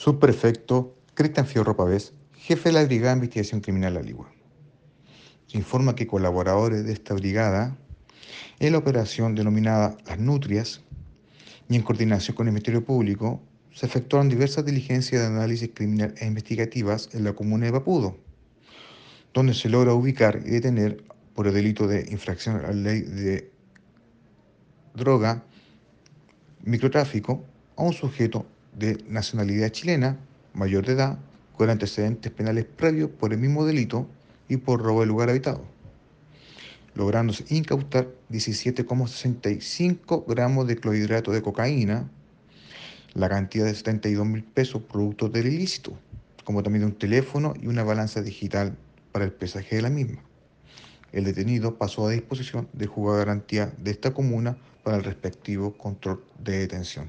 Subprefecto Cristian Fierro Pavés, jefe de la Brigada de Investigación Criminal Aligua. Informa que colaboradores de esta brigada, en la operación denominada Las Nutrias, y en coordinación con el Ministerio Público, se efectuaron diversas diligencias de análisis criminal e investigativas en la comuna de Papudo, donde se logra ubicar y detener por el delito de infracción a la ley de droga, microtráfico, a un sujeto de nacionalidad chilena, mayor de edad, con antecedentes penales previos por el mismo delito y por robo de lugar habitado, lográndose incautar 17,65 gramos de clorhidrato de cocaína, la cantidad de 72 mil pesos producto del ilícito, como también un teléfono y una balanza digital para el pesaje de la misma. El detenido pasó a disposición del juzgado de garantía de esta comuna para el respectivo control de detención.